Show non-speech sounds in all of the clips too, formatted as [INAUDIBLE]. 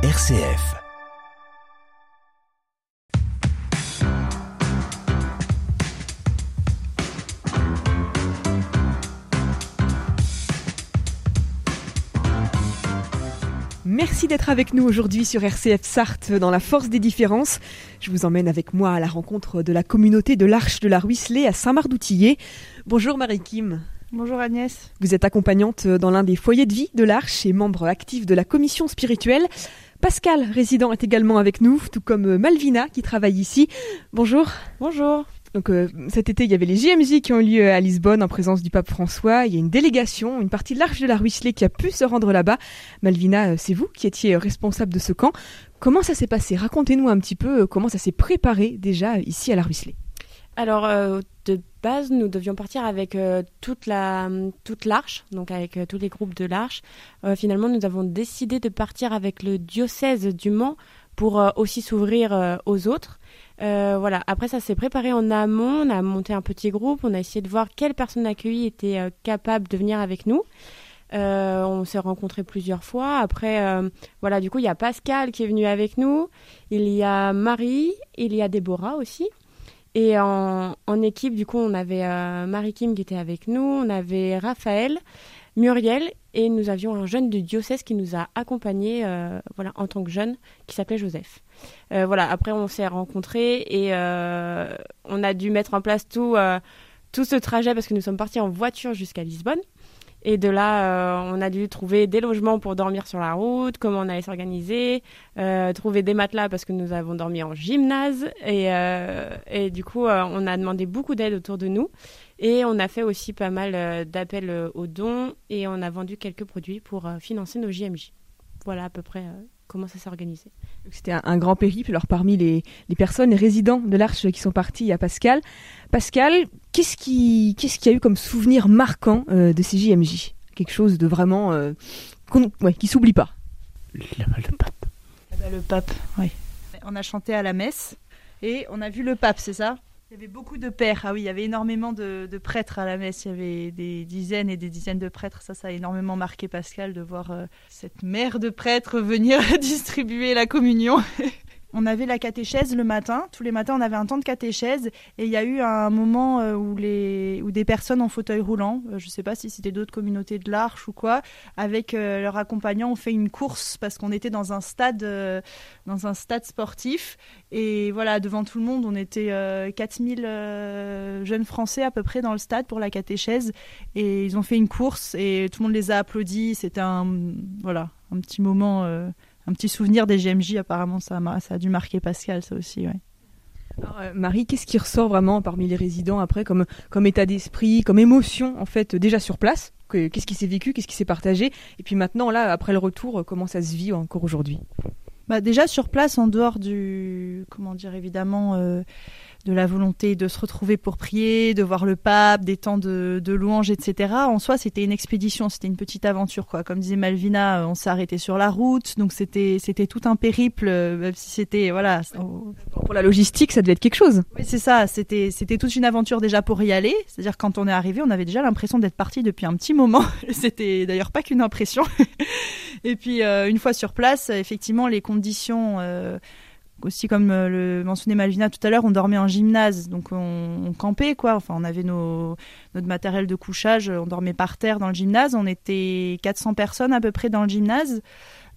RCF. Merci d'être avec nous aujourd'hui sur RCF Sarthe dans la force des différences. Je vous emmène avec moi à la rencontre de la communauté de l'Arche de la Ruisselée à Saint-Marc-d'Outillet. Bonjour Marie-Kim. Bonjour Agnès. Vous êtes accompagnante dans l'un des foyers de vie de l'Arche et membre actif de la commission spirituelle. Pascal, résident, est également avec nous, tout comme Malvina qui travaille ici. Bonjour. Bonjour. Donc euh, cet été, il y avait les JMJ qui ont lieu à Lisbonne en présence du pape François. Il y a une délégation, une partie de l'Arche de la Ruisselée qui a pu se rendre là-bas. Malvina, euh, c'est vous qui étiez euh, responsable de ce camp. Comment ça s'est passé? Racontez-nous un petit peu comment ça s'est préparé déjà ici à la Ruisselée. Alors de base, nous devions partir avec toute la toute l'arche, donc avec tous les groupes de l'arche. finalement, nous avons décidé de partir avec le diocèse du Mans pour aussi s'ouvrir aux autres. Euh, voilà. Après, ça s'est préparé en amont. On a monté un petit groupe. On a essayé de voir quelles personnes accueillies étaient euh, capables de venir avec nous. Euh, on s'est rencontrés plusieurs fois. Après, voilà, du coup, il y a Pascal qui est venu avec nous. Il y a Marie. Il y a Déborah aussi. Et en, équipe, du coup, on avait Marie Kim qui était avec nous. On avait Raphaël, Muriel. Et nous avions un jeune du diocèse qui nous a accompagnés voilà, en tant que jeune, qui s'appelait Joseph. Euh, voilà, après on s'est rencontrés et euh, on a dû mettre en place tout, euh, tout ce trajet parce que nous sommes partis en voiture jusqu'à Lisbonne. Et de là, on a dû trouver des logements pour dormir sur la route, comment on allait s'organiser, trouver des matelas parce que nous avons dormi en gymnase. Et, et du coup, on a demandé beaucoup d'aide autour de nous. Et on a fait aussi pas mal d'appels aux dons et on a vendu quelques produits pour financer nos JMJ. Voilà à peu près comment ça s'est organisé. C'était un, grand périple. Alors parmi les, personnes, les résidents de l'Arche qui sont partis, il y a Pascal. Pascal, qu'est-ce qui, qu'est-ce qu'il y a eu comme souvenir marquant euh, de ces JMJ Quelque chose de vraiment euh, qui s'oublie pas. Le, pape. Eh ben, le pape, oui. On a chanté à la messe et on a vu le pape, c'est ça? Il y avait beaucoup de pères. Ah oui, il y avait énormément de, prêtres à la messe. Il y avait des dizaines et des dizaines de prêtres. Ça, ça a énormément marqué Pascal de voir euh, cette mère de prêtres venir [LAUGHS] distribuer la communion. [LAUGHS] On avait la catéchèse le matin. Tous les matins, on avait un temps de catéchèse. Et il y a eu un moment euh, où, les, où des personnes en fauteuil roulant, euh, je ne sais pas si c'était d'autres communautés de l'Arche ou quoi, avec euh, leurs accompagnants, ont fait une course parce qu'on était dans un stade, dans un stade sportif. Et voilà, devant tout le monde, on était 4000 jeunes Français à peu près dans le stade pour la catéchèse. Et ils ont fait une course et tout le monde les a applaudis. C'était un, voilà, un petit moment un petit souvenir des GMJ, apparemment, ça a, ça a dû marquer Pascal, ça aussi, ouais. Euh, Marie, qu'est-ce qui ressort vraiment parmi les résidents après comme, comme état d'esprit, comme émotion en fait déjà sur place? Qu'est-ce qui s'est vécu, qu'est-ce qui s'est partagé? Et puis maintenant là, après le retour, comment ça se vit encore aujourd'hui? Bah, Déjà sur place, en dehors du, comment dire évidemment, euh, de la volonté de se retrouver pour prier, de voir le pape, des temps de, de louanges, etc. En soi, c'était une expédition, c'était une petite aventure, quoi. Comme disait Malvina, euh, on s'est arrêté sur la route, donc c'était c'était tout un périple, euh, même si c'était voilà. Pour la logistique, ça devait être quelque chose. Oui, c'est ça. C'était c'était toute une aventure déjà pour y aller. C'est-à-dire quand on est arrivé, on avait déjà l'impression d'être parti depuis un petit moment. [LAUGHS] c'était d'ailleurs pas qu'une impression. [LAUGHS] Et puis euh, une fois sur place, effectivement, les conditions aussi comme euh, le mentionnait Malvina tout à l'heure, on dormait en gymnase, donc on, campait quoi. Enfin, on avait nos, notre matériel de couchage, on dormait par terre dans le gymnase. On était 400 personnes à peu près dans le gymnase.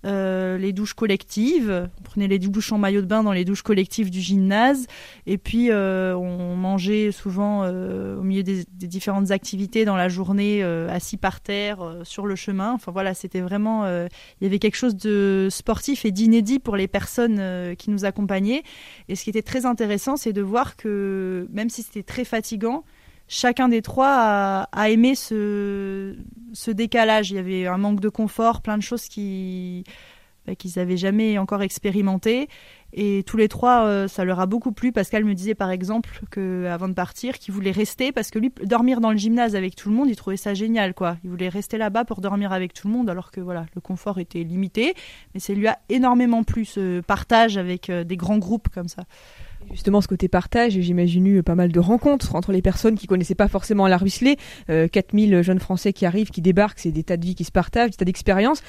Euh, les douches collectives. On prenait les douches en maillot de bain dans les douches collectives du gymnase. Et puis, euh, on mangeait souvent euh, au milieu des, différentes activités dans la journée, assis par terre, sur le chemin. Enfin voilà, c'était vraiment. il y avait quelque chose de sportif et d'inédit pour les personnes qui nous accompagnaient. Et ce qui était très intéressant, c'est de voir que même si c'était très fatigant, chacun des trois a, aimé ce, décalage. Il y avait un manque de confort, plein de choses qui bah, qu'ils n'avaient jamais encore expérimenté. Et tous les trois, euh, ça leur a beaucoup plu. Pascal me disait par exemple que avant de partir, qu'il voulait rester parce que lui, dormir dans le gymnase avec tout le monde, il trouvait ça génial, quoi. Il voulait rester là-bas pour dormir avec tout le monde, alors que voilà, le confort était limité. Mais ça lui a énormément plu ce partage avec euh, des grands groupes comme ça. Justement, ce côté partage, j'imagine eu pas mal de rencontres entre les personnes qui connaissaient pas forcément la Ruisselée. Euh, 4000 jeunes Français qui arrivent, qui débarquent, c'est des tas de vies qui se partagent, des tas d'expériences.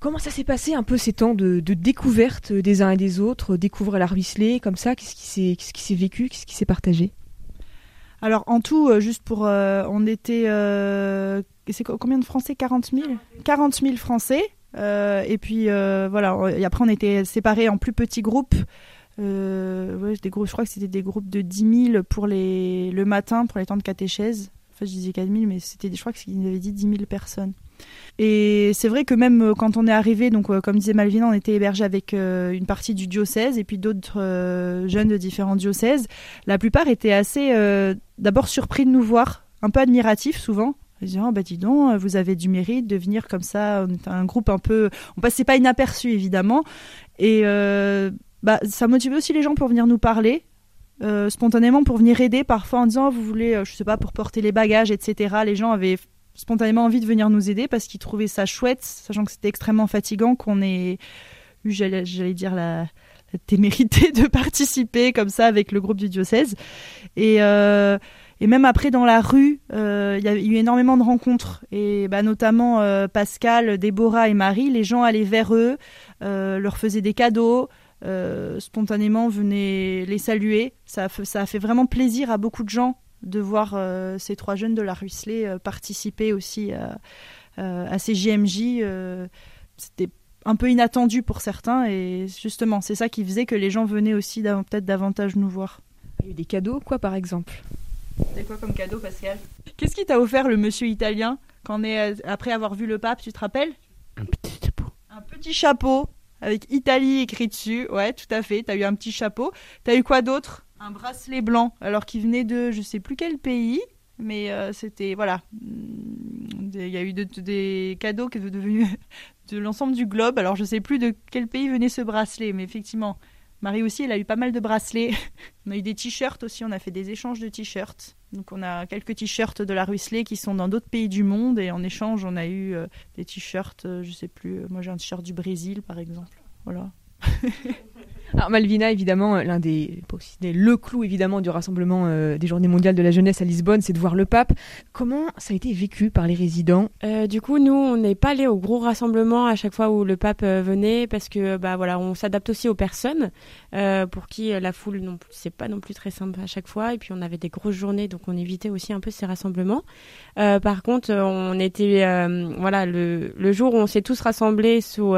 Comment ça s'est passé un peu ces temps de, découverte des uns et des autres, découvrir la ruisselée comme ça Qu'est-ce qui s'est vécu Qu'est-ce qui s'est partagé? Alors en tout, euh, juste pour, euh, on était, euh, c'est combien de Français? 40 000 40 000 Français. et puis voilà, et après on était séparés en plus petits groupes. Des groupes, je crois que c'était des groupes de 10 000 pour les, le matin, pour les temps de catéchèse. Enfin, je disais 4 000, mais c'était, je crois qu'ils avaient dit 10 000 personnes. Et c'est vrai que même euh, quand on est arrivé, donc euh, comme disait Malvina, on était hébergé avec euh, une partie du diocèse et puis d'autres jeunes de différents diocèses. La plupart étaient assez d'abord surpris de nous voir, un peu admiratifs souvent. Ils disaient oh, bah dis donc, vous avez du mérite de venir comme ça. On était un groupe un peu, on passait pas inaperçu évidemment, et bah ça motivait aussi les gens pour venir nous parler. spontanément pour venir aider parfois en disant vous voulez je sais pas pour porter les bagages etc les gens avaient spontanément envie de venir nous aider parce qu'ils trouvaient ça chouette, sachant que c'était extrêmement fatigant qu'on ait eu, j'allais dire, la, témérité [LAUGHS] de participer comme ça avec le groupe du diocèse. Et, euh, et même après, dans la rue, euh, il y a eu énormément de rencontres. Et bah, notamment euh, Pascal, Déborah et Marie, les gens allaient vers eux, leur faisaient des cadeaux. Spontanément venaient les saluer. Ça ça a fait vraiment plaisir à beaucoup de gens de voir euh, ces trois jeunes de la Ruisselée euh, participer aussi à, euh, ces JMJ. C'était un peu inattendu pour certains et justement c'est ça qui faisait que les gens venaient aussi peut-être davantage nous voir. Il y a eu des cadeaux quoi par exemple? C'est quoi comme cadeau Pascal? Qu'est-ce qui t'a offert le monsieur italien quand est, après avoir vu le pape, tu te rappelles? Un petit chapeau. Un petit chapeau avec Italie écrit dessus. Ouais, tout à fait. T'as eu un petit chapeau. T'as eu quoi d'autre? Un bracelet blanc, alors qu'il venait de je sais plus quel pays, mais euh, c'était voilà, mm, il y a eu des cadeaux qui sont devenus [LAUGHS] de l'ensemble du globe. Alors je sais plus de quel pays venait ce bracelet, mais effectivement, Marie aussi, elle a eu pas mal de bracelets. [LAUGHS] on a eu des t-shirts aussi, on a fait des échanges de t-shirts. Donc on a quelques t-shirts de la Ruisselée qui sont dans d'autres pays du monde et en échange on a eu euh, des t-shirts, euh, je sais plus, moi j'ai un t-shirt du Brésil par exemple. Voilà. [LAUGHS] Alors Malvina, évidemment, euh, l'un des, le clou évidemment du rassemblement euh, des Journées mondiales de la jeunesse à Lisbonne, c'est de voir le pape. Comment ça a été vécu par les résidents? Euh, Du coup, nous, on n'est pas allé au gros rassemblement à chaque fois où le pape venait parce que bah voilà, on s'adapte aussi aux personnes pour qui la foule non c'est pas non plus très simple à chaque fois et puis on avait des grosses journées donc on évitait aussi un peu ces rassemblements. par contre, on était voilà le, le jour où on s'est tous rassemblés sous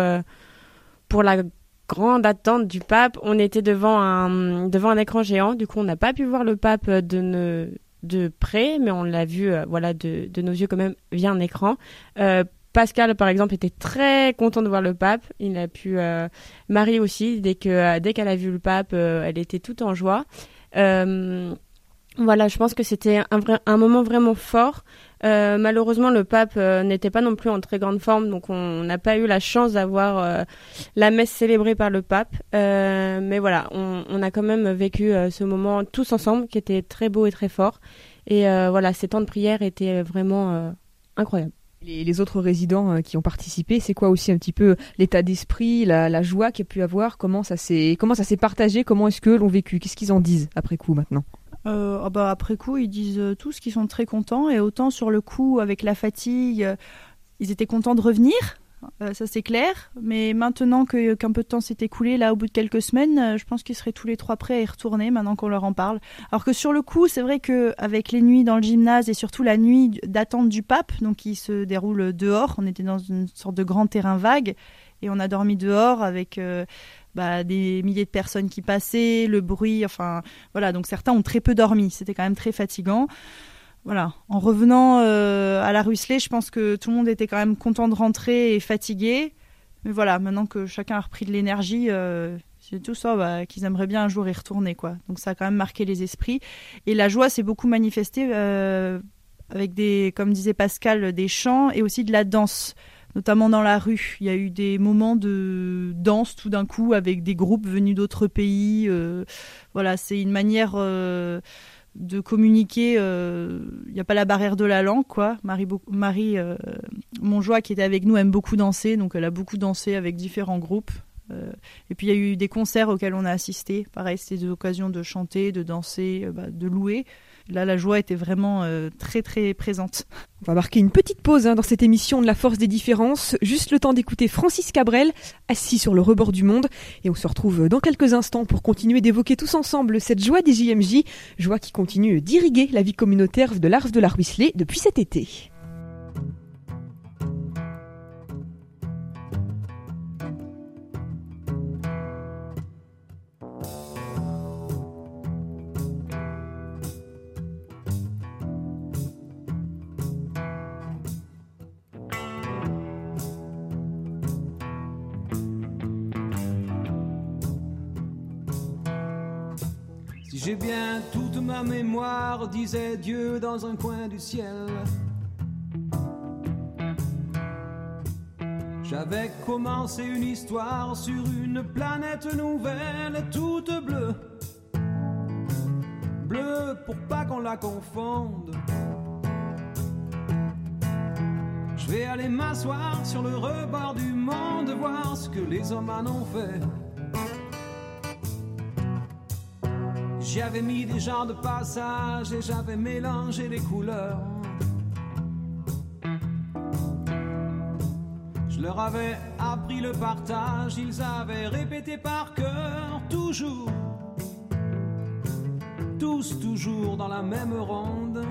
pour la grande attente du pape. On était devant un, devant un écran géant. Du coup, on n'a pas pu voir le pape de, de près, mais on l'a vu euh, voilà, de, de, nos yeux quand même via un écran. Euh, Pascal, par exemple, était très content de voir le pape. Il a pu. Euh, Marie aussi, dès que dès qu'elle a vu le pape, elle était toute en joie. Voilà, je pense que c'était un, moment vraiment fort. Euh, malheureusement, le pape euh, n'était pas non plus en très grande forme, donc on n'a pas eu la chance d'avoir euh, la messe célébrée par le pape. mais voilà, on, a quand même vécu ce moment tous ensemble, qui était très beau et très fort. Et voilà, ces temps de prière étaient vraiment incroyables. Les, autres résidents qui ont participé, c'est quoi aussi un petit peu l'état d'esprit, la, joie qu'il y a pu avoir? Comment ça s'est partagé? Comment est-ce que l'ont vécu? Qu'est-ce qu'ils en disent après coup maintenant? Euh, ah bah après coup, ils disent euh, tous qu'ils sont très contents et autant sur le coup, avec la fatigue, euh, ils étaient contents de revenir. ça c'est clair, mais maintenant que, qu'un peu de temps s'est écoulé, là au bout de quelques semaines, je pense qu'ils seraient tous les trois prêts à y retourner maintenant qu'on leur en parle. Alors que sur le coup, c'est vrai que avec les nuits dans le gymnase et surtout la nuit d'attente du pape, donc qui se déroule dehors, on était dans une sorte de grand terrain vague et on a dormi dehors avec bah, des milliers de personnes qui passaient, le bruit, enfin voilà, donc certains ont très peu dormi, c'était quand même très fatigant. Voilà, en revenant euh, à la Ruisselée, je pense que tout le monde était quand même content de rentrer et fatigué. Mais voilà, maintenant que chacun a repris de l'énergie, euh, c'est tout ça bah, qu'ils aimeraient bien un jour y retourner. quoi. Donc ça a quand même marqué les esprits. Et la joie s'est beaucoup manifestée euh, avec des, comme disait Pascal, des chants et aussi de la danse notamment dans la rue. Il y a eu des moments de danse tout d'un coup avec des groupes venus d'autres pays. Euh, voilà, c'est une manière euh, de communiquer. Euh, il n'y a pas la barrière de la langue, quoi. Marie, Marie Monjoie, qui était avec nous, aime beaucoup danser, donc elle a beaucoup dansé avec différents groupes. et puis il y a eu des concerts auxquels on a assisté. Pareil, c'était des occasions de chanter, de danser, bah, de louer. Là, la joie était vraiment très très présente. On va marquer une petite pause hein, dans cette émission de la force des différences, juste le temps d'écouter Francis Cabrel, assis sur le rebord du monde, et on se retrouve dans quelques instants pour continuer d'évoquer tous ensemble cette joie des JMJ, joie qui continue d'irriguer la vie communautaire de l'Arche de la Ruisselée depuis cet été. J'ai bien toute ma mémoire, disait Dieu dans un coin du ciel. J'avais commencé une histoire sur une planète nouvelle, toute bleue. Bleue pour pas qu'on la confonde. Je vais aller m'asseoir sur le rebord du monde, voir ce que les hommes en ont fait. J'avais mis des gens de passage et j'avais mélangé les couleurs. Je leur avais appris le partage, ils avaient répété par cœur, toujours, tous toujours dans la même ronde.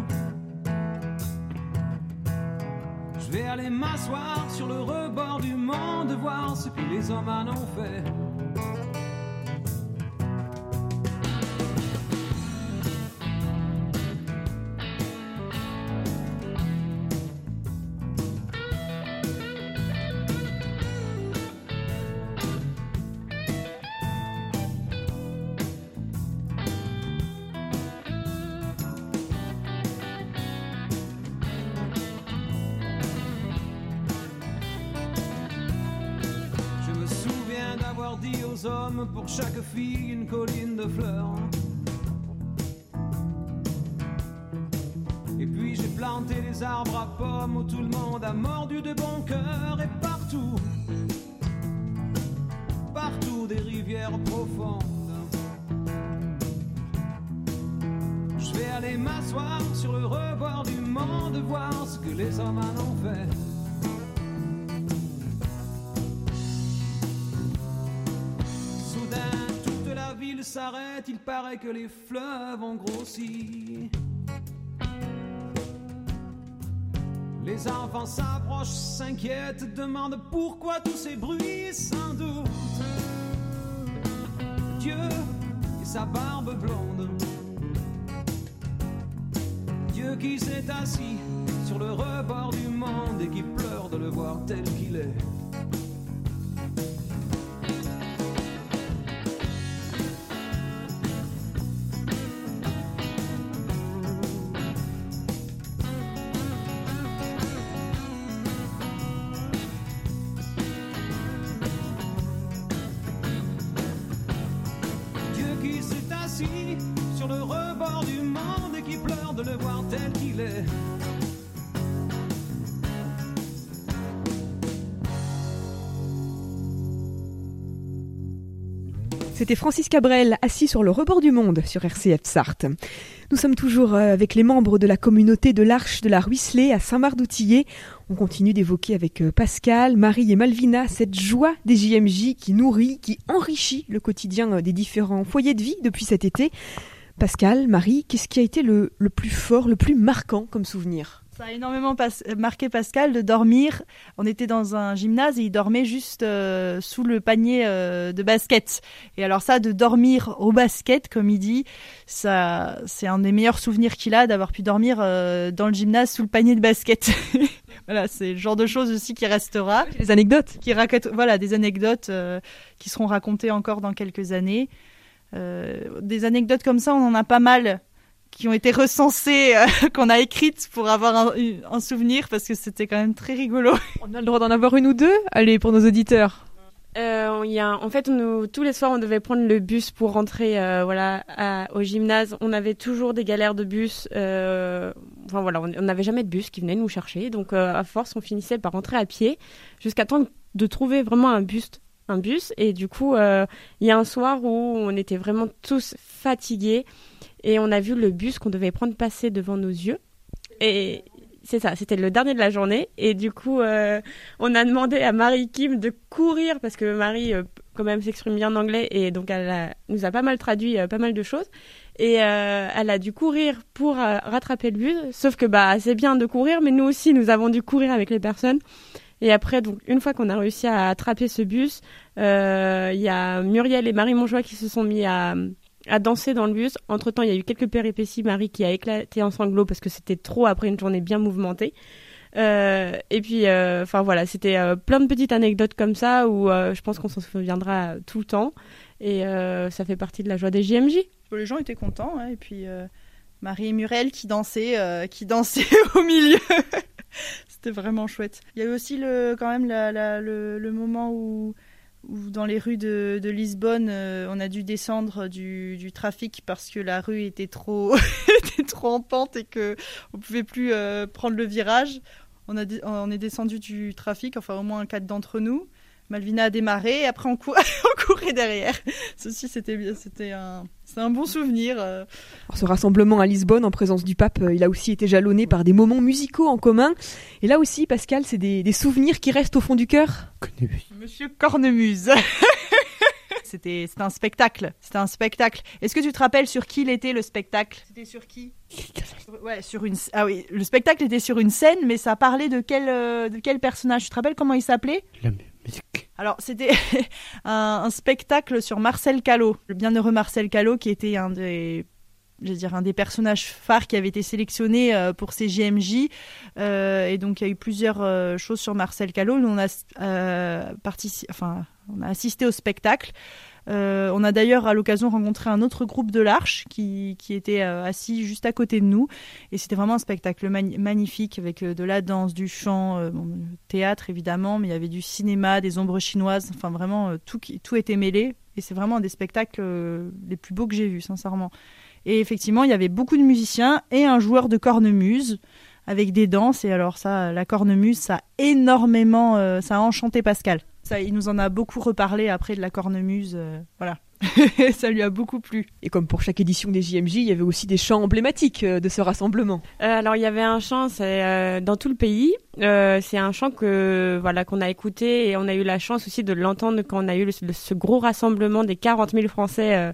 Je vais aller m'asseoir sur le rebord du monde, voir ce que les hommes en ont fait. Hommes, pour chaque fille une colline de fleurs. Et puis j'ai planté des arbres à pommes où tout le monde a mordu de bon cœur et partout, partout des rivières profondes. Je vais aller m'asseoir sur le rebord du monde, voir ce que les hommes en ont fait. S'arrête, il paraît que les fleuves ont grossi. Les enfants s'approchent, s'inquiètent, demandent pourquoi tous ces bruits, sans doute. Dieu et sa barbe blonde. Dieu qui s'est assis sur le rebord du monde et qui pleure de le voir tel qu'il est. C'était Francis Cabrel, assis sur le rebord du monde sur RCF Sarthe. Nous sommes toujours euh, avec les membres de la communauté de l'Arche de la Ruisselée à Saint-Marc-d'Outillet. On continue d'évoquer avec euh, Pascal, Marie et Malvina cette joie des JMJ qui nourrit, qui enrichit le quotidien euh, des différents foyers de vie depuis cet été. Pascal, Marie, qu'est-ce qui a été le, le plus fort, le plus marquant comme souvenir? Ça a énormément marqué Pascal de dormir. On était dans un gymnase et il dormait juste euh, sous le panier euh, de basket. Et alors ça, de dormir au basket, comme il dit, ça, c'est un des meilleurs souvenirs qu'il a d'avoir pu dormir euh, dans le gymnase sous le panier de basket. [LAUGHS] voilà, c'est le genre de choses aussi qui restera. Des anecdotes. Qui racontent, voilà, des anecdotes qui seront racontées encore dans quelques années. des anecdotes comme ça, on en a pas mal qui ont été recensées, euh, [LAUGHS] qu'on a écrites pour avoir un, souvenir parce que c'était quand même très rigolo. [LAUGHS] On a le droit d'en avoir une ou deux Allez, pour nos auditeurs. Euh, y a, en fait, nous, tous les soirs, on devait prendre le bus pour rentrer euh, voilà, au gymnase. On avait toujours des galères de bus. Euh, enfin voilà, on n'avait jamais de bus qui venait nous chercher. Donc, euh, à force, on finissait par rentrer à pied jusqu'à temps de trouver vraiment un bus. Un bus. Et du coup, il y a un soir où on était vraiment tous fatigués et on a vu le bus qu'on devait prendre passer devant nos yeux. Et c'est ça, c'était le dernier de la journée. Et du coup, euh, on a demandé à Marie Kim de courir, parce que Marie, euh, quand même, s'exprime bien en anglais, et donc elle nous a pas mal traduit pas mal de choses. Et elle a dû courir pour rattraper le bus. Sauf que bah, c'est bien de courir, mais nous aussi, nous avons dû courir avec les personnes. Et après, donc, une fois qu'on a réussi à attraper ce bus, il y a Muriel et Marie Monjoie qui se sont mis à, à danser dans le bus. Entre temps, il y a eu quelques péripéties. Marie qui a éclaté en sanglots parce que c'était trop après une journée bien mouvementée. Euh, et puis, euh, enfin voilà, c'était euh, plein de petites anecdotes comme ça où je pense qu'on s'en souviendra tout le temps. Et ça fait partie de la joie des JMJ. Les gens étaient contents. Hein, et puis Marie et Muriel qui dansaient, qui dansaient [LAUGHS] au milieu. c'était vraiment chouette. Il y a eu aussi le, quand même le moment où où dans les rues de, Lisbonne, euh, on a dû descendre du, trafic parce que la rue était trop, [LAUGHS] était trop en pente et qu'on ne pouvait plus euh, prendre le virage. On, a, on est descendu du trafic, enfin au moins quatre d'entre nous. Malvina a démarré et après [LAUGHS] on, courait derrière. Ceci, c'était bien, c'était un, c'est un bon souvenir. Euh. ce rassemblement à Lisbonne en présence du pape, il a aussi été jalonné par des moments musicaux en commun. Et là aussi, Pascal, c'est des, des souvenirs qui restent au fond du cœur. Monsieur Cornemuse. [LAUGHS] c'était un spectacle. C'était un spectacle. Est-ce que tu te rappelles sur qui il était le spectacle? C'était sur qui? Ouais, sur une. Ah oui, le spectacle était sur une scène, mais ça parlait de quel euh, de quel personnage? Tu te rappelles comment il s'appelait? Alors c'était [LAUGHS] un, spectacle sur Marcel Callot, le bienheureux Marcel Callot, qui était un des je dire, un des personnages phares qui avait été sélectionné euh, pour ces JMJ. Euh, et donc, il y a eu plusieurs euh, choses sur Marcel Callot. Nous, on a, enfin, on a assisté au spectacle. On a d'ailleurs à l'occasion rencontré un autre groupe de l'Arche qui, était assis juste à côté de nous. Et c'était vraiment un spectacle magnifique avec de la danse, du chant, théâtre évidemment, mais il y avait du cinéma, des ombres chinoises. Enfin, vraiment, tout, tout était mêlé. Et c'est vraiment un des spectacles les plus beaux que j'ai vus, sincèrement. Et effectivement, il y avait beaucoup de musiciens et un joueur de cornemuse avec des danses. Et alors ça, la cornemuse, ça a énormément, euh, ça a enchanté Pascal. Ça, il nous en a beaucoup reparlé après de la cornemuse. Euh, voilà. [LAUGHS] ça lui a beaucoup plu. Et comme pour chaque édition des JMJ, il y avait aussi des chants emblématiques euh, de ce rassemblement. alors il y avait un chant c'est, dans tout le pays. c'est un chant que voilà qu'on a écouté et on a eu la chance aussi de l'entendre quand on a eu ce gros rassemblement des 40 000 Français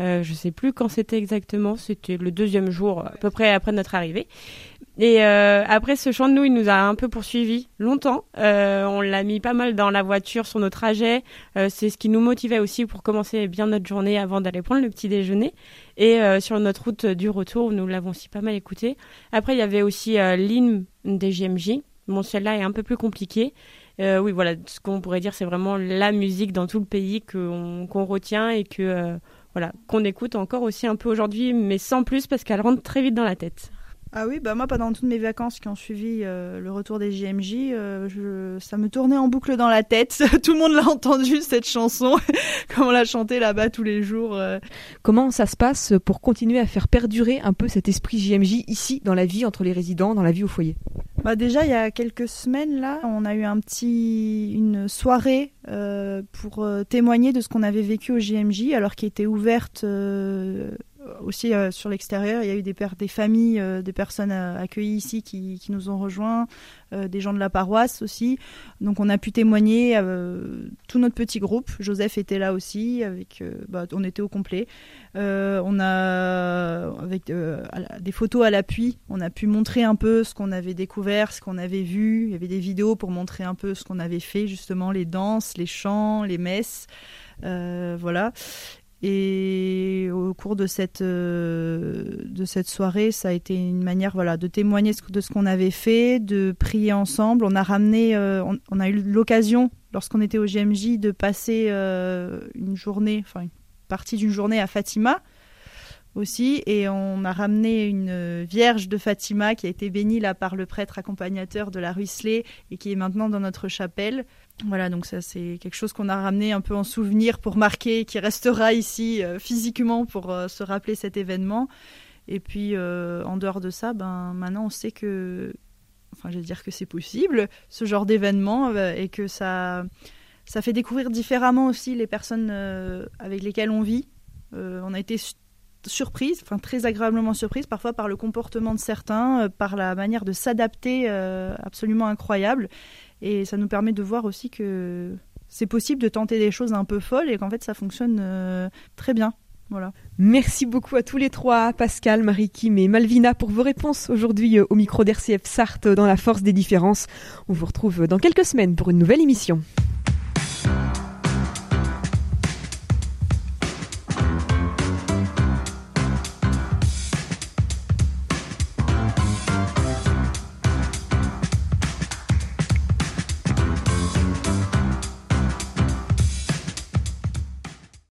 euh, je sais plus quand c'était exactement, c'était le deuxième jour, à peu près après notre arrivée. Et euh, après ce chant de nous, il nous a un peu poursuivi longtemps. Euh, on l'a mis pas mal dans la voiture sur nos trajets. Euh, c'est ce qui nous motivait aussi pour commencer bien notre journée avant d'aller prendre le petit déjeuner. Et sur notre route du retour, nous l'avons aussi pas mal écouté. Après, il y avait aussi l'hymne des JMJ. Bon, celle-là est un peu plus compliquée. oui, voilà, ce qu'on pourrait dire, c'est vraiment la musique dans tout le pays qu'on retient et que voilà, qu'on écoute encore aussi un peu aujourd'hui, mais sans plus parce qu'elle rentre très vite dans la tête. Ah oui, bah moi pendant toutes mes vacances qui ont suivi euh, le retour des JMJ, euh, ça me tournait en boucle dans la tête. [LAUGHS] Tout le monde l'a entendu cette chanson, [LAUGHS] comme on l'a chantée là-bas tous les jours. Euh. Comment ça se passe pour continuer à faire perdurer un peu cet esprit JMJ ici dans la vie entre les résidents, dans la vie au foyer? Bah déjà il y a quelques semaines là, on a eu un petit une soirée pour témoigner de ce qu'on avait vécu au JMJ alors qui était ouverte aussi euh, sur l'extérieur, il y a eu des, des familles, euh, des personnes accueillies ici qui, qui, nous ont rejoints, des gens de la paroisse aussi. Donc on a pu témoigner tout notre petit groupe. Joseph était là aussi, avec, bah, on était au complet. on a avec des photos à l'appui, on a pu montrer un peu ce qu'on avait découvert, ce qu'on avait vu. Il y avait des vidéos pour montrer un peu ce qu'on avait fait, justement les danses, les chants, les messes. voilà. Et au cours de cette, euh, de cette soirée, ça a été une manière voilà, de témoigner de ce qu'on avait fait, de prier ensemble. On a ramené, euh, on, a eu l'occasion, lorsqu'on était au GMJ, de passer euh, une journée, enfin une partie d'une journée à Fatima aussi. Et on a ramené une vierge de Fatima qui a été bénie là par le prêtre accompagnateur de la Ruisselée et qui est maintenant dans notre chapelle. Voilà, donc ça c'est quelque chose qu'on a ramené un peu en souvenir pour marquer, qui restera ici euh, physiquement pour euh, se rappeler cet événement. Et puis euh, en dehors de ça, ben maintenant on sait que, enfin je dire que c'est possible ce genre d'événement et que ça ça fait découvrir différemment aussi les personnes avec lesquelles on vit. on a été surprise, enfin très agréablement surprise, parfois par le comportement de certains, par la manière de s'adapter absolument incroyable. Et ça nous permet de voir aussi que c'est possible de tenter des choses un peu folles et qu'en fait ça fonctionne très bien. Voilà. Merci beaucoup à tous les trois, Pascal, Marie-Kim et Malvina, pour vos réponses aujourd'hui au micro d'RCF Sarthe dans la force des différences. On vous retrouve dans quelques semaines pour une nouvelle émission.